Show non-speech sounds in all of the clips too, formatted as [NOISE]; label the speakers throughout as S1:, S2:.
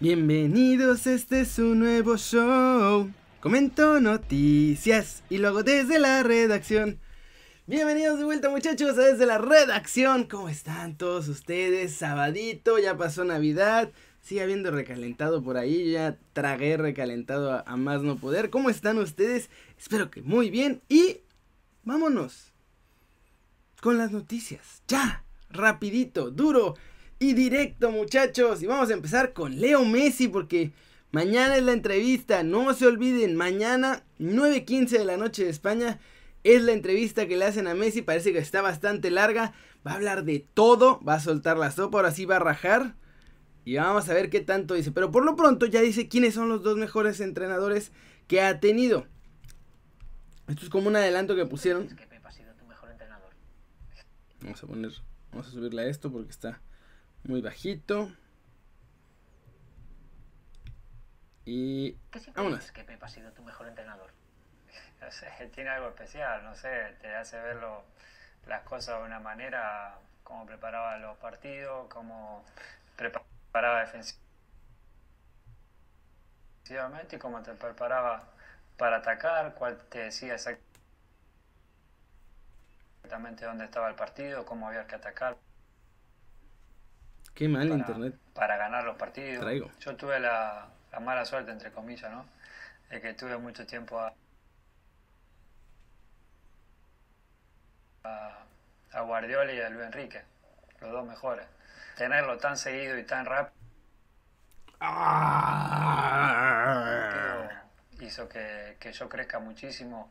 S1: Bienvenidos, este es un nuevo show. Comento noticias y lo hago desde la redacción. Bienvenidos de vuelta muchachos a desde la redacción. ¿Cómo están todos ustedes? Sabadito, ya pasó Navidad. Sigue habiendo recalentado por ahí. Ya tragué recalentado a, a más no poder. ¿Cómo están ustedes? Espero que muy bien. Y vámonos con las noticias. Ya, rapidito, duro y directo muchachos. Y vamos a empezar con Leo Messi porque mañana es la entrevista. No se olviden, mañana 9.15 de la noche de España es la entrevista que le hacen a Messi. Parece que está bastante larga. Va a hablar de todo. Va a soltar la sopa. Ahora sí va a rajar. Y vamos a ver qué tanto dice. Pero por lo pronto ya dice quiénes son los dos mejores entrenadores que ha tenido. Esto es como un adelanto que pusieron.
S2: que Pep ha sido tu mejor entrenador.
S1: Vamos a poner. Vamos a subirle a esto porque está muy bajito. Y
S2: ¿Qué
S1: vámonos.
S2: que Pep ha sido tu mejor entrenador? [LAUGHS]
S3: No sé, tiene algo especial, no sé, te hace ver lo- las cosas de una manera, cómo preparaba los partidos, cómo preparaba defensivamente y cómo te preparaba para atacar, cuál te decía exactamente dónde estaba el partido, cómo había que atacar
S1: Qué mal
S3: para,
S1: internet.
S3: para ganar los partidos.
S1: Traigo.
S3: Yo tuve la, la mala suerte, entre comillas, ¿no? De que tuve mucho tiempo a, a, a Guardiola y a Luis Enrique, los dos mejores. Tenerlo tan seguido y tan rápido
S1: Ah.
S3: hizo que, que yo crezca muchísimo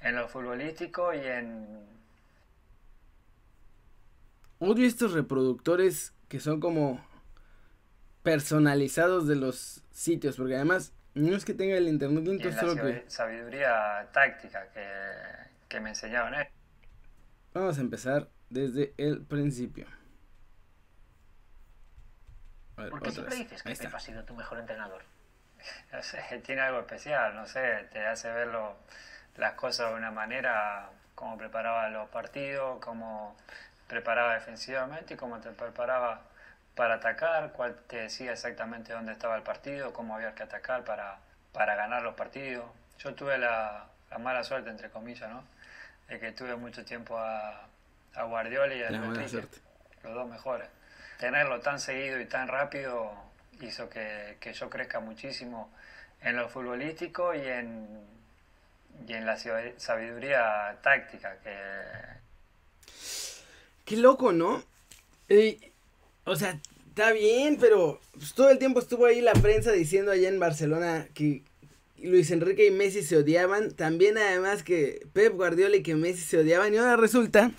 S3: en lo futbolístico y en,
S1: Odio estos reproductores que son como personalizados de los sitios, porque además no es que tenga el internet lento, solo que
S3: sabiduría táctica que, que me enseñaron ellos.
S1: vamos a empezar desde el principio. A ver,
S2: ¿Por qué
S1: otra
S2: siempre
S1: vez.
S2: dices que
S1: Ahí
S2: Pep
S1: está.
S2: ha sido tu mejor entrenador? [LAUGHS]
S3: No sé, tiene algo especial, no sé, te hace ver lo- las cosas de una manera, cómo preparaba los partidos, cómo preparaba defensivamente y cómo te preparaba para atacar, cuál te decía exactamente dónde estaba el partido, cómo había que atacar para, para ganar los partidos. Yo tuve la, la mala suerte, entre comillas, ¿no? De que tuve mucho tiempo a, a Guardiola y a Enrique, los dos mejores. Tenerlo tan seguido y tan rápido hizo que, que yo crezca muchísimo en lo futbolístico y en, y en la sabi- sabiduría táctica que,
S1: Qué loco, ¿no? O sea, está bien, pero pues, todo el tiempo estuvo ahí la prensa diciendo allá en Barcelona que Luis Enrique y Messi se odiaban. También además que Pep Guardiola y que Messi se odiaban. Y ahora resulta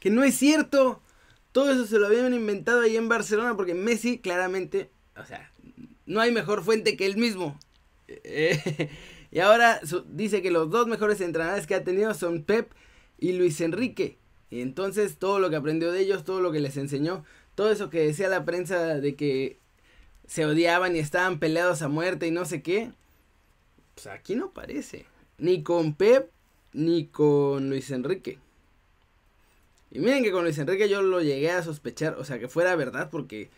S1: que no es cierto. Todo eso se lo habían inventado ahí en Barcelona porque Messi claramente, o sea, no hay mejor fuente que él mismo. [LAUGHS] Y ahora dice que los dos mejores entrenadores que ha tenido son Pep y Luis Enrique. Y entonces todo lo que aprendió de ellos, todo lo que les enseñó, todo eso que decía la prensa de que se odiaban y estaban peleados a muerte y no sé qué, pues aquí no parece. Ni con Pep ni con Luis Enrique. Y miren que con Luis Enrique yo lo llegué a sospechar, o sea, que fuera verdad, porque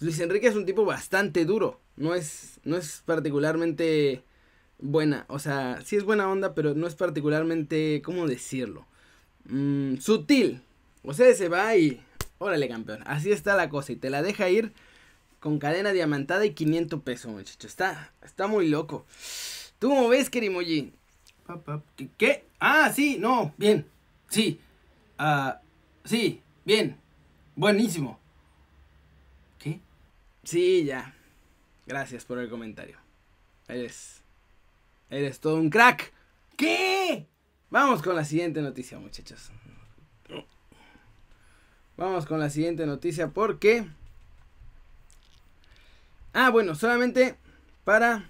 S1: Luis Enrique es un tipo bastante duro. No es, no es particularmente buena. O sea, sí es buena onda, pero no es particularmente, ¿cómo decirlo? Mm, sutil. O sea, se va y... Órale, campeón. Así está la cosa. Y te la deja ir con cadena diamantada y 500 pesos, muchacho. Está, está muy loco. ¿Tú cómo ves, Kerimoji? ¿Qué? Ah, sí, no, bien. Sí. Ah, sí, bien. Buenísimo. ¿Qué? Sí, ya. Gracias por el comentario. Eres. Eres todo un crack. ¿Qué? Vamos con la siguiente noticia, muchachos. Vamos con la siguiente noticia porque... Ah, bueno, solamente para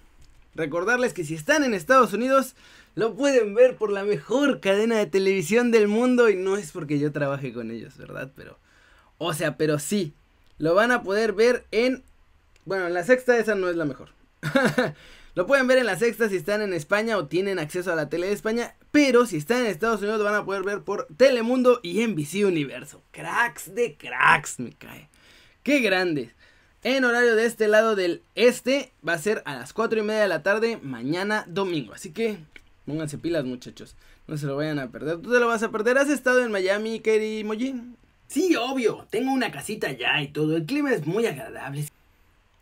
S1: recordarles que si están en Estados Unidos lo pueden ver por la mejor cadena de televisión del mundo y no es porque yo trabaje con ellos, ¿verdad? Pero... O sea, pero sí. Lo van a poder ver en... Bueno, en la sexta esa no es la mejor. [LAUGHS] lo pueden ver en la sexta si están en España o tienen acceso a la tele de España. Pero si están en Estados Unidos lo van a poder ver por Telemundo y NBC Universo. Cracks de cracks, me cae. Qué grandes. En horario de este lado del este va a ser a las 4 y media de la tarde mañana domingo. Así que pónganse pilas muchachos. No se lo vayan a perder. ¿Tú te lo vas a perder? ¿Has estado en Miami, Kerry Mojin?
S4: Sí, obvio. Tengo una casita allá y todo. El clima es muy agradable.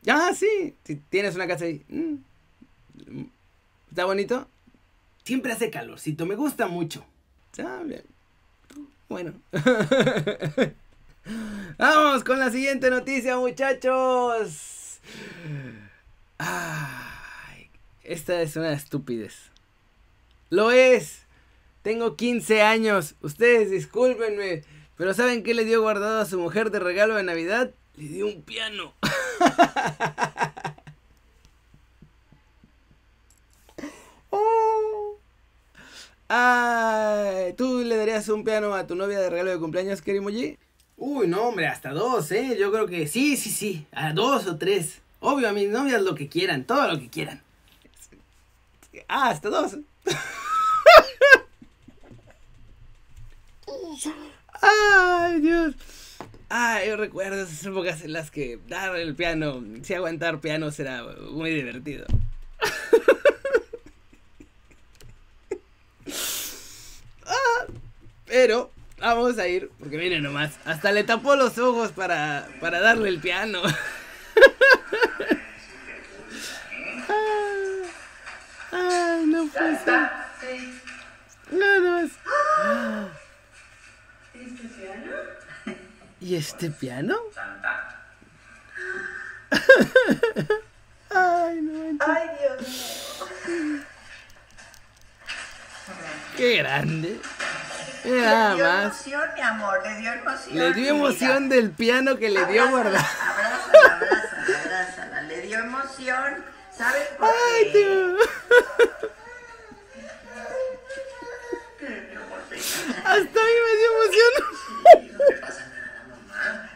S1: Ah, sí. Si tienes una casa ahí. Mm. ¿Está bonito?
S4: Siempre hace calorcito. Me gusta mucho.
S1: Ah. Bueno. [LAUGHS] Vamos con la siguiente noticia, muchachos. Ay, esta es una estupidez. Lo es. Tengo 15 años. Ustedes discúlpenme. Pero ¿saben qué le dio guardado a su mujer de regalo de Navidad? Le dio un piano. [LAUGHS] Oh. Ay, ¿tú le darías un piano a tu novia de regalo de cumpleaños, Kerimoji?
S4: Uy, no, hombre, hasta dos, ¿eh? Yo creo que sí, sí, sí. A dos o tres. Obvio, a mis novias lo que quieran, todo lo que quieran.
S1: Ah, hasta dos. Ay, Dios. Ay, yo recuerdo esas épocas en las que dar el piano, si aguantar piano será muy divertido. Ah, pero vamos a ir, porque miren nomás, hasta le tapó los ojos para, para darle el piano. Ay, [LAUGHS] no puede ser. No, no es.
S5: ¿Este piano?
S1: ¿Y este piano? [LAUGHS] Ay, no.
S5: Ay, Dios mío.
S1: Qué grande. Mira [LAUGHS]
S5: Le
S1: nada
S5: dio
S1: más.
S5: emoción, mi amor, le dio emoción.
S1: Le dio emoción
S5: vida.
S1: del piano que le dio
S5: Abrázala,
S1: guardar.
S5: Abrázala, abrázala, abrázala. Le dio emoción. ¿Sabes por
S1: Ay,
S5: qué?
S1: tío. Hasta a mí me dio emoción.
S5: No te pasa nada, mamá.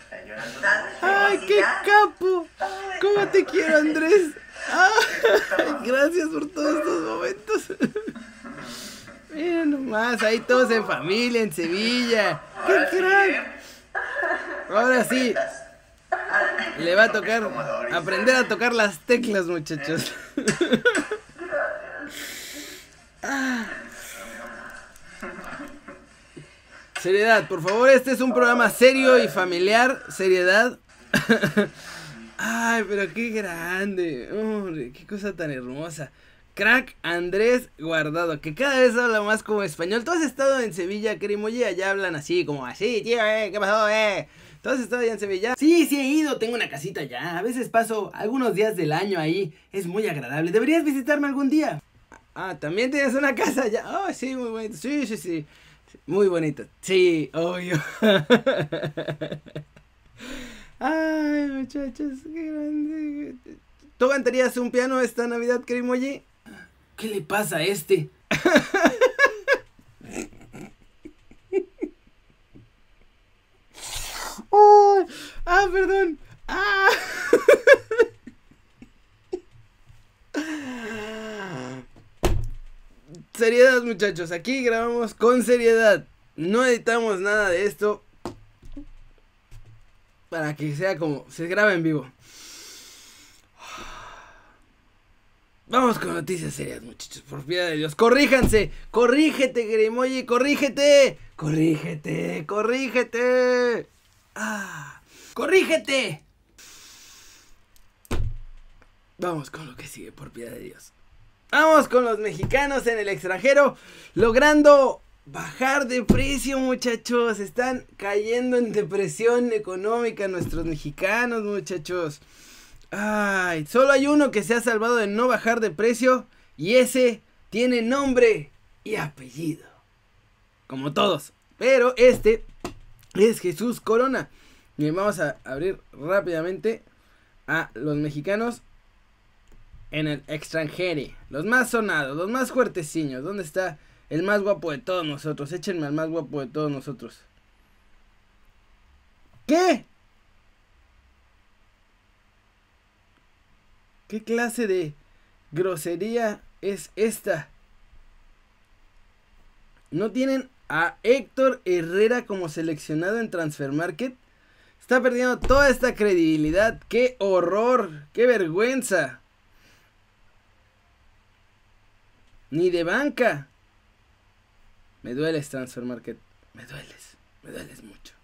S5: Está llorando.
S1: Ay, qué capo. ¿Cómo te quiero, Andrés? Ay, gracias por todos estos momentos. Mira nomás, ahí todos en familia, en Sevilla. ¡Qué crack! Ahora sí, le va a tocar aprender a tocar las teclas, muchachos. Ah. Seriedad, por favor, este es un programa serio y familiar. Seriedad. [LAUGHS] Ay, pero qué grande. Hombre, qué cosa tan hermosa. Crack Andrés Guardado, que cada vez habla más como español. ¿Tú has estado en Sevilla, Kerimoye? Allá hablan así, como así, tío, eh, ¿qué pasó, eh? ¿Tú has estado allá en Sevilla?
S4: Sí, sí he ido, tengo una casita allá. A veces paso algunos días del año ahí. Es muy agradable. Deberías visitarme algún día.
S1: Ah, también tienes una casa allá. Ah, sí, muy bonito. Sí, sí, sí. Muy bonito. Sí, obvio. [LAUGHS] Ay, muchachos, qué grande. ¿Tú aguantarías un piano esta Navidad, Kerimoye?
S4: ¿Qué le pasa a este? [LAUGHS]
S1: ¡Oh! ¡Ah, perdón! ¡Ah! [LAUGHS] Seriedad, muchachos. Aquí grabamos con seriedad. No editamos nada de esto. Para que sea como se graba en vivo. Vamos con noticias serias, muchachos. Por piedad de Dios. Corríjanse. Corrígete, Grimoye. Corrígete. Corrígete. Corrígete. Ah. Corrígete. Vamos con lo que sigue, por piedad de Dios. Vamos con los mexicanos en el extranjero. Logrando bajar de precio, muchachos. Están cayendo en depresión económica nuestros mexicanos, muchachos. Ay, solo hay uno que se ha salvado de no bajar de precio y ese tiene nombre y apellido. Como todos. Pero este es Jesús Corona. Bien, vamos a abrir rápidamente a los mexicanos en el extranjero. Los más sonados, los más fuerteciños. ¿Dónde está el más guapo de todos nosotros? Échenme al más guapo de todos nosotros. ¿Qué? ¿Qué clase de grosería es esta? ¿No tienen a Héctor Herrera como seleccionado en Transfer Market? Está perdiendo toda esta credibilidad. ¡Qué horror! ¡Qué vergüenza! Ni de banca. Me dueles, Transfer Market. Me dueles. Me dueles mucho.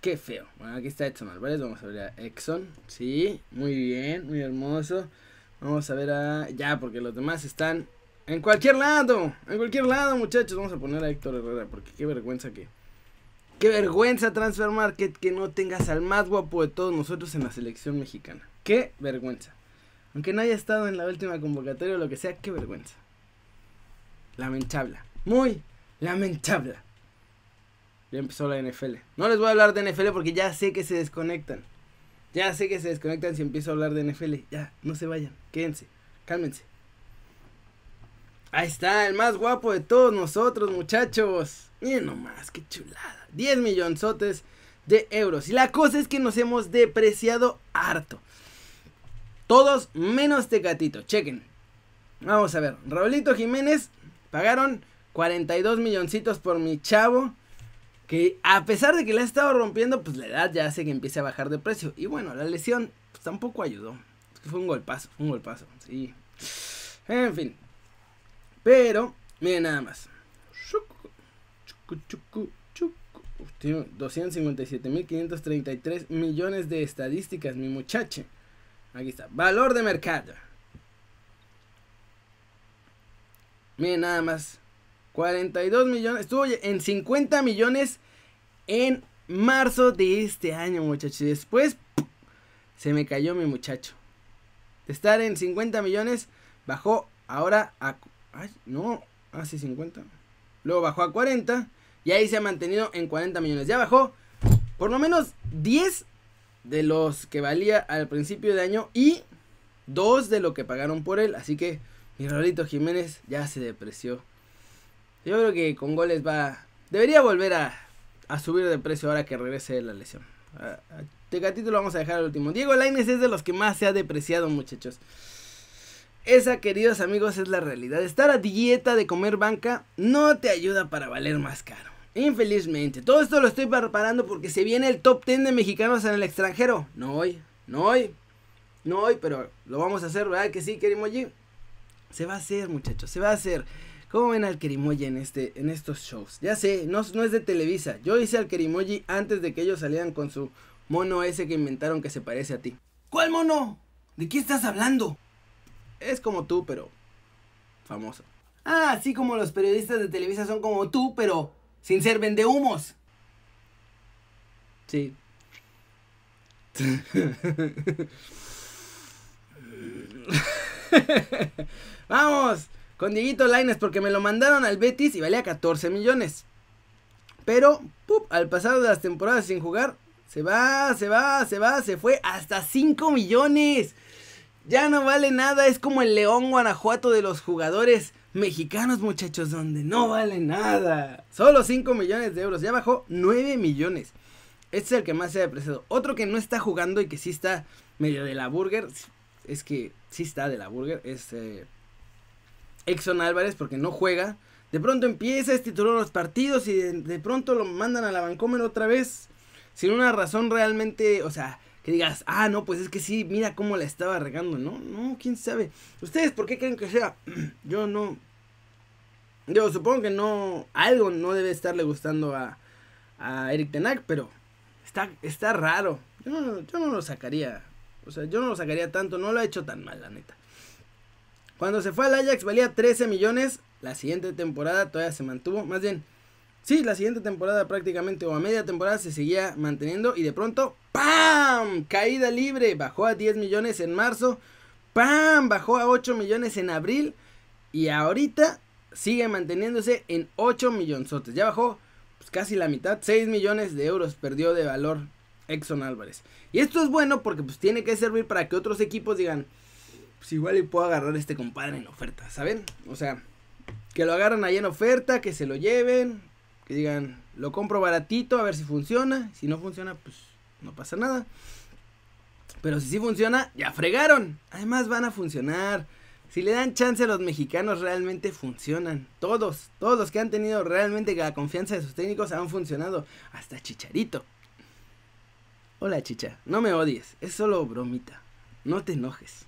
S1: Qué feo. Bueno, aquí está Edson Álvarez. Vamos a ver a Exxon. Sí, muy bien, muy hermoso. Vamos a ver a. Ya, porque los demás están en cualquier lado. En cualquier lado, muchachos. Vamos a poner a Héctor Herrera. Porque qué vergüenza que. Qué vergüenza, Transfer Market, que no tengas al más guapo de todos nosotros en la selección mexicana. Qué vergüenza. Aunque no haya estado en la última convocatoria o lo que sea, qué vergüenza. Lamentable. Muy lamentable. Ya empezó la NFL. No les voy a hablar de NFL porque ya sé que se desconectan. Ya sé que se desconectan si empiezo a hablar de NFL. Ya, no se vayan. Quédense. Cálmense. Ahí está, el más guapo de todos nosotros, muchachos. Miren nomás, qué chulada. 10 millonzotes de euros. Y la cosa es que nos hemos depreciado harto. Todos menos Tecatito. Chequen. Vamos a ver. Raulito Jiménez pagaron 42 milloncitos por mi chavo. Que a pesar de que le ha estado rompiendo, pues la edad ya hace que empiece a bajar de precio. Y bueno, la lesión pues, tampoco ayudó. Fue un golpazo, un golpazo. Sí. En fin. Pero, miren nada más. 257.533 millones de estadísticas, mi muchacho. Aquí está. Valor de mercado. Miren nada más. 42 millones. Estuvo en 50 millones en marzo de este año, muchachos. Y después se me cayó mi muchacho. De estar en 50 millones, bajó ahora a... Ay, no, hace 50. Luego bajó a 40. Y ahí se ha mantenido en 40 millones. Ya bajó por lo menos 10 de los que valía al principio de año. Y 2 de lo que pagaron por él. Así que mi Rolito Jiménez ya se depreció. Yo creo que con goles va. Debería volver a, subir de precio ahora que regrese de la lesión. Tecatito lo vamos a dejar al último. Diego Laines es de los que más se ha depreciado, muchachos. Esa, queridos amigos, es la realidad. Estar a dieta de comer banca no te ayuda para valer más caro. Infelizmente. Todo esto lo estoy preparando porque se viene el top 10 de mexicanos en el extranjero. No hoy, no hoy, no hoy, pero lo vamos a hacer, ¿verdad? Que sí, Kerimoji. Se va a hacer, muchachos, se va a hacer. ¿Cómo ven al Kerimoji en, este, en estos shows? Ya sé, no, no es de Televisa. Yo hice al Kerimoji antes de que ellos salieran con su mono ese que inventaron que se parece a ti. ¿Cuál mono? ¿De qué estás hablando? Es como tú, pero famoso. Ah, así como los periodistas de Televisa son como tú, pero sin ser vendehumos. Sí. [LAUGHS] Vamos con Dieguito Laines porque me lo mandaron al Betis y valía 14 millones. Pero, ¡pup! al pasar de las temporadas sin jugar, se va, se va, se va, se fue hasta 5 millones. Ya no vale nada, es como el León Guanajuato de los jugadores mexicanos, muchachos, donde no vale nada. Solo 5 millones de euros, ya bajó 9 millones. Este es el que más se ha depreciado. Otro que no está jugando y que sí está medio de la burger, es que sí está de la burger, es eh, Exxon Álvarez porque no juega. De pronto empieza, es titular los partidos y de, pronto lo mandan a la Vancomer otra vez. Sin una razón realmente, o sea, que digas, ah, no, pues es que sí, mira cómo la estaba regando, ¿no? No, quién sabe. ¿Ustedes por qué creen que sea? [CLEARS THROAT] Yo no. Yo supongo que no. Algo no debe estarle gustando a, a Eric Tenac, pero está, está raro. Yo no, yo no lo sacaría. O sea, yo no lo sacaría tanto, no lo ha hecho tan mal, la neta. Cuando se fue al Ajax valía 13 millones. La siguiente temporada todavía se mantuvo. Más bien, sí, la siguiente temporada prácticamente o a media temporada se seguía manteniendo. Y de pronto, ¡pam! Caída libre. Bajó a 10 millones en marzo. ¡Pam! Bajó a 8 millones en abril. Y ahorita sigue manteniéndose en 8 millonzotes. Ya bajó pues, casi la mitad. 6 millones de euros perdió de valor Exxon Álvarez. Y esto es bueno porque pues tiene que servir para que otros equipos digan, pues igual y puedo agarrar este compadre en oferta, ¿saben? O sea, que lo agarran ahí en oferta, que se lo lleven, que digan, lo compro baratito a ver si funciona. Si no funciona, pues no pasa nada. Pero si sí funciona, ya fregaron. Además van a funcionar. Si le dan chance a los mexicanos, realmente funcionan. Todos, todos los que han tenido realmente la confianza de sus técnicos han funcionado. Hasta Chicharito. Hola, chicha. No me odies. Es solo bromita. No te enojes.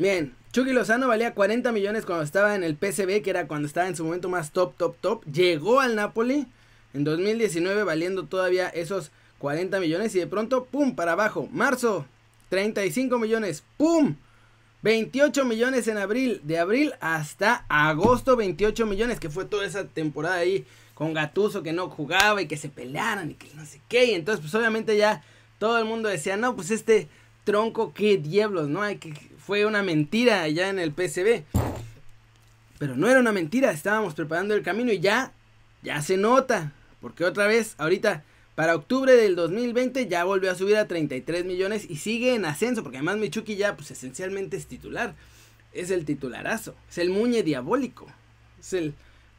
S1: Bien, Chucky Lozano valía 40 millones cuando estaba en el PSV, que era cuando estaba en su momento más top, top, top. Llegó al Napoli en 2019 valiendo todavía esos 40 millones y de pronto, ¡pum!, para abajo. Marzo, 35 millones, ¡pum! 28 millones en abril, de abril hasta agosto 28 millones, que fue toda esa temporada ahí con Gatuso que no jugaba y que se pelearan y que no sé qué. Y entonces pues obviamente ya todo el mundo decía, no, pues este tronco, qué diablos, ¿no? Hay que, fue una mentira allá en el PSB. Pero no era una mentira, estábamos preparando el camino y ya, ya se nota. Porque otra vez, ahorita, para octubre del 2020 ya volvió a subir a 33 millones y sigue en ascenso. Porque además Michuki ya, pues esencialmente es titular. Es el titularazo. Es el muñe diabólico. Es el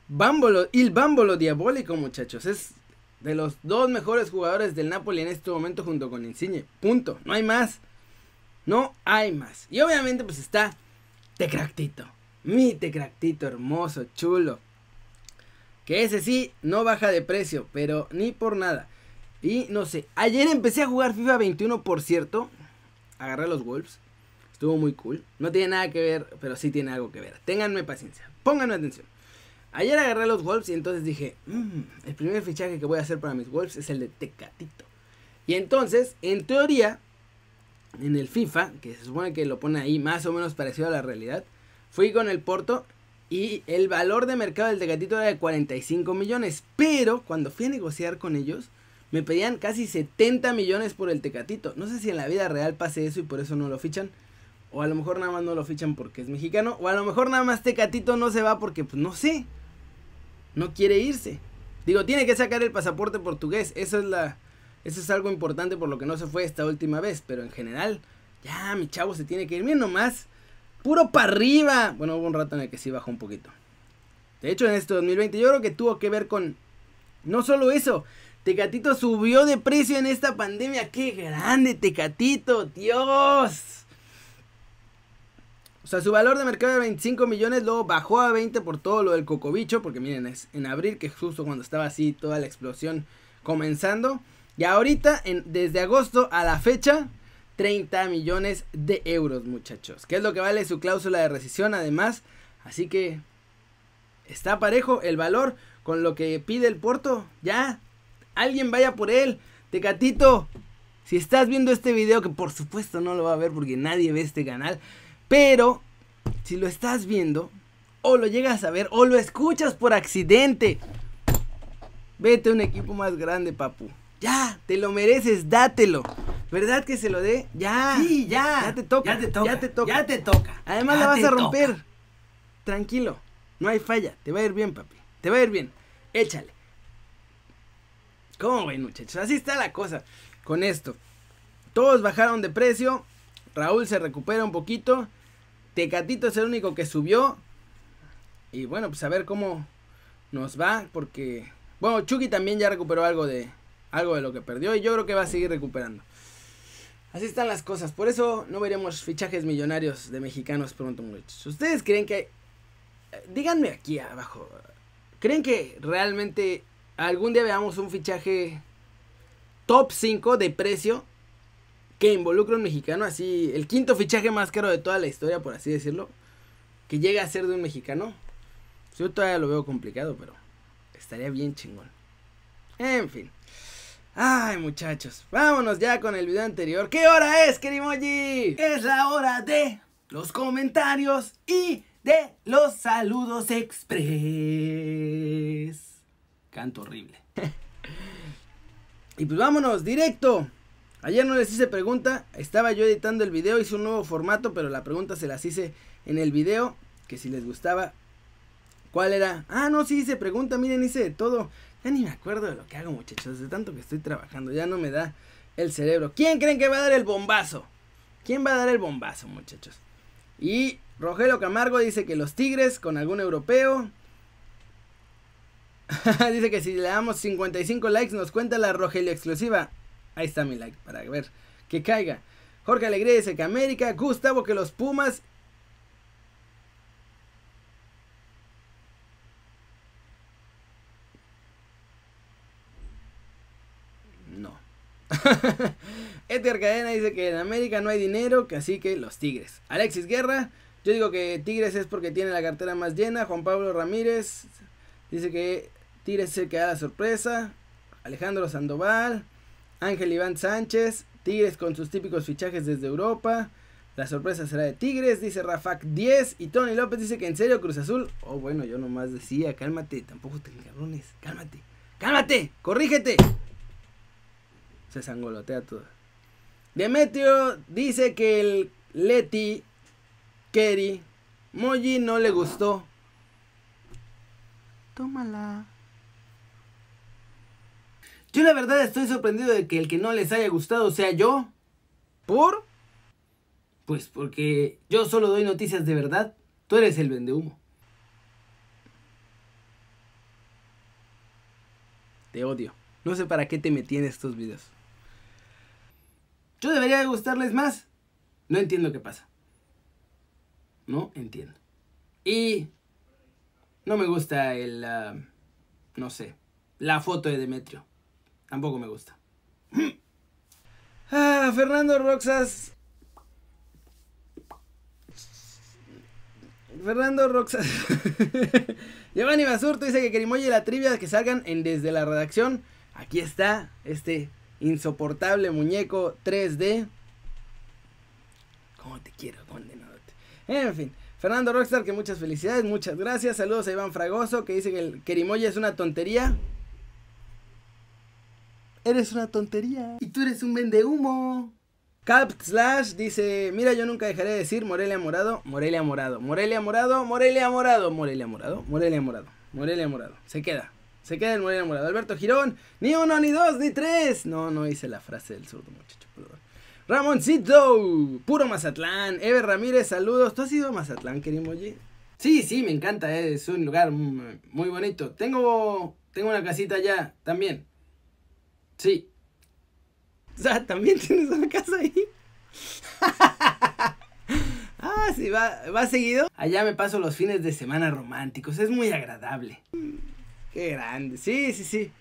S1: bámbolo, el bámbolo diabólico, muchachos. Es de los dos mejores jugadores del Napoli en este momento junto con Insigne. Punto. No hay más. No hay más. Y obviamente pues está Tecractito. Mi Tecractito hermoso, chulo. Que ese sí no baja de precio, pero ni por nada. Y no sé, ayer empecé a jugar FIFA 21, por cierto. Agarré los Wolves. Estuvo muy cool. No tiene nada que ver, pero sí tiene algo que ver. Ténganme paciencia. Pónganme atención. Ayer agarré los Wolves y entonces dije, mmm, el primer fichaje que voy a hacer para mis Wolves es el de Tecatito. Y entonces, en teoría, en el FIFA, que se supone que lo pone ahí más o menos parecido a la realidad, fui con el Porto y el valor de mercado del Tecatito era de 45 millones. Pero cuando fui a negociar con ellos, me pedían casi 70 millones por el Tecatito. No sé si en la vida real pase eso y por eso no lo fichan. O a lo mejor nada más no lo fichan porque es mexicano. O a lo mejor nada más Tecatito no se va porque, pues no sé. No quiere irse. Digo, tiene que sacar el pasaporte portugués. Eso es la. Eso es algo importante por lo que no se fue esta última vez. Pero en general, ya mi chavo se tiene que ir. Miren nomás. Puro para arriba. Bueno, hubo un rato en el que sí bajó un poquito. De hecho, en este 2020 yo creo que tuvo que ver con... No solo eso. Tecatito subió de precio en esta pandemia. ¡Qué grande, Tecatito! ¡Dios! O sea, su valor de mercado de 25 millones, luego bajó a 20 por todo lo del cocobicho, porque miren, es en abril, que justo cuando estaba así toda la explosión comenzando. Y ahorita, en, desde agosto a la fecha, 30 millones de euros, muchachos. Que es lo que vale su cláusula de rescisión, además. Así que está parejo el valor con lo que pide el Porto. Ya, alguien vaya por él. Tecatito, si estás viendo este video, que por supuesto no lo va a ver porque nadie ve este canal. Pero, si lo estás viendo, o lo llegas a ver, o lo escuchas por accidente, vete a un equipo más grande, papu. Ya, te lo mereces, dátelo. ¿Verdad que se lo dé? Ya.
S4: Sí, ya.
S1: Ya te toca.
S4: Ya te toca.
S1: Ya te toca.
S4: Ya te toca.
S1: Además
S4: Ya
S1: la vas a romper.
S4: toca.
S1: Tranquilo. No hay falla. Te va a ir bien, papi. Te va a ir bien. Échale. ¿Cómo ven, muchachos? Así está la cosa con esto. Todos bajaron de precio. Raúl se recupera un poquito. Tecatito es el único que subió. Y bueno, pues a ver cómo nos va. Porque. Bueno, Chucky también ya recuperó algo de. Algo de lo que perdió. Y yo creo que va a seguir recuperando. Así están las cosas. Por eso no veremos fichajes millonarios de mexicanos pronto, muchachos. ¿Ustedes creen que... Díganme aquí abajo. ¿Creen que realmente algún día veamos un fichaje top 5 de precio que involucre a un mexicano? Así, el quinto fichaje más caro de toda la historia, por así decirlo. Que llegue a ser de un mexicano. Yo todavía lo veo complicado, pero estaría bien chingón. En fin. Ay, muchachos, vámonos ya con el video anterior. ¿Qué hora es, Kerimoji?
S4: Es la hora de los comentarios y de los saludos express. Canto horrible. [LAUGHS]
S1: Y pues vámonos, directo. Ayer no les hice pregunta, estaba yo editando el video, hice un nuevo formato, pero la pregunta se las hice en el video, que si les gustaba. ¿Cuál era? Ah, no, sí hice pregunta, miren, hice de todo. Ya ni me acuerdo de lo que hago, muchachos, de tanto que estoy trabajando, ya no me da el cerebro. ¿Quién creen que va a dar el bombazo? ¿Quién va a dar el bombazo, muchachos? Y Rogelio Camargo dice que los Tigres con algún europeo. [LAUGHS] dice que si le damos 55 likes nos cuenta la Rogelio exclusiva. Ahí está mi like para ver que caiga. Jorge Alegría dice que América. Gustavo que los Pumas. No. [LAUGHS] Edgar Cadena dice que en América no hay dinero, que así que los Tigres. Alexis Guerra, yo digo que Tigres es porque tiene la cartera más llena. Juan Pablo Ramírez dice que Tigres es el que da la sorpresa. Alejandro Sandoval, Ángel Iván Sánchez, Tigres con sus típicos fichajes desde Europa. La sorpresa será de Tigres, dice Rafac 10. Y Tony López dice que en serio Cruz Azul. Oh, bueno, yo nomás decía, cálmate, tampoco te cabrones, cálmate, cálmate, corrígete. Se sangolotea todo. Demetrio dice que el Leti, Kerry, Moji no le gustó. Tómala. Yo la verdad estoy sorprendido de que el que no les haya gustado sea yo. ¿Por? Pues porque yo solo doy noticias de verdad. Tú eres el vendehumo. Te odio. No sé para qué te metí en estos videos. Yo debería de gustarles más. No entiendo qué pasa. No entiendo. Y no me gusta el... ah, no sé. La foto de Demetrio. Tampoco me gusta. Ah, Fernando Roxas. Fernando Roxas. [LAUGHS] Giovanni Basurto dice que Kerimoy y la trivia que salgan en desde la redacción. Aquí está este insoportable muñeco 3D. ¿Cómo te quiero, condenado? En fin. Fernando Rockstar, que muchas felicidades, muchas gracias. Saludos a Iván Fragoso, que dice que el Kerimoy es una tontería. Eres una tontería. Y tú eres un vende humo. Cap Slash dice, mira, yo nunca dejaré de decir Morelia Morado, Morelia Morado, Morelia Morado, Morelia Morado, Morelia Morado, Morelia Morado, Morelia Morado. Se queda, se queda el Morelia Morado. Alberto Girón, ni uno, ni dos, ni tres. No, no hice la frase del zurdo, muchacho, perdón. Ramoncito, puro Mazatlán. Ever Ramírez, saludos. ¿Tú has ido a Mazatlán, Kerimoyi? Sí, sí, me encanta, es un lugar muy bonito. Tengo, tengo una casita allá también. Sí. O sea, también [LAUGHS] tienes una casa ahí. [LAUGHS] ah, sí, va, va seguido. Allá me paso los fines de semana románticos. Es muy agradable. Qué grande. Sí, sí, sí.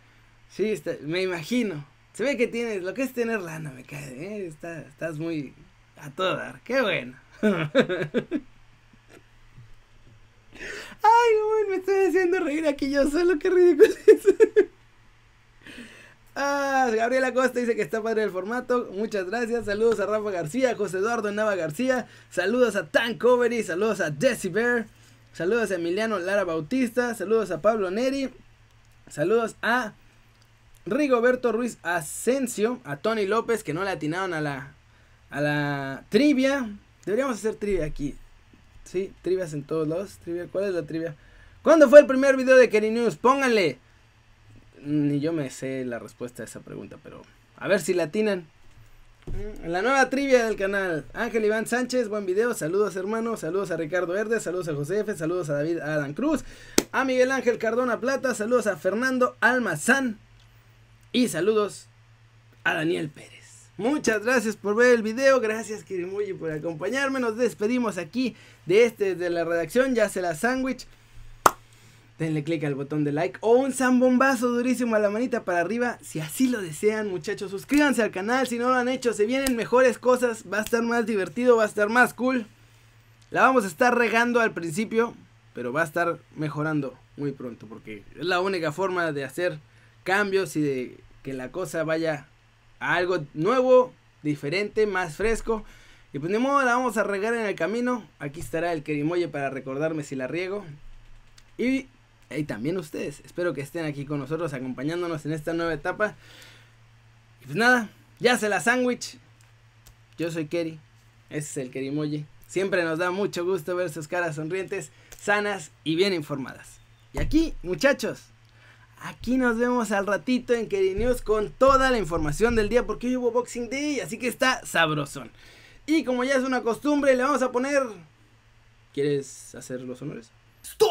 S1: Sí, me imagino. Se ve que tienes, lo que es tener lana, me cae. ¿eh? Está- estás muy a todo dar. Qué bueno. [LAUGHS] Ay, no, man, me estoy haciendo reír aquí yo solo. Qué ridículo es. [LAUGHS] Ah, Gabriela Costa dice que está padre el formato. Muchas gracias. Saludos a Rafa García, José Eduardo Nava García. Saludos a Tan Covery. Saludos a Jesse Bear. Saludos a Emiliano Lara Bautista. Saludos a Pablo Neri. Saludos a Rigoberto Ruiz Asensio. A Tony López que no le atinaron a la, a la trivia. Deberíamos hacer trivia aquí. Sí, trivias en todos lados. Trivia, ¿cuál es la trivia? ¿Cuándo fue el primer video de Kenny News? Pónganle. Ni yo me sé la respuesta a esa pregunta, pero a ver si la atinan. La nueva trivia del canal. Ángel Iván Sánchez, buen video. Saludos hermano. Saludos a Ricardo Herdes. Saludos a José F. Saludos a David Adam Cruz. A Miguel Ángel Cardona Plata. Saludos a Fernando Almazán. Y saludos a Daniel Pérez. Muchas gracias por ver el video. Gracias Kirimuyi por acompañarme. Nos despedimos aquí de este de la redacción. Ya se la sándwich. Denle click al botón de like o un zambombazo durísimo a la manita para arriba si así lo desean muchachos. Suscríbanse al canal si no lo han hecho. Se vienen mejores cosas. Va a estar más divertido, va a estar más cool. La vamos a estar regando al principio, pero va a estar mejorando muy pronto porque es la única forma de hacer cambios y de que la cosa vaya a algo nuevo, diferente, más fresco. Y pues ni modo, la vamos a regar en el camino. Aquí estará el Kerimoye para recordarme si la riego. Y, y también ustedes. Espero que estén aquí con nosotros acompañándonos en esta nueva etapa. Y pues nada, ya se la sándwich. Yo soy. Ese es el Kerimoye. Siempre nos da mucho gusto ver sus caras sonrientes, sanas y bien informadas. Y aquí, muchachos, aquí nos vemos al ratito en Keri News con toda la información del día porque hoy hubo Boxing Day, así que está sabrosón. Y como ya es una costumbre, le vamos a poner... ¿Quieres hacer los honores? ¡Stop!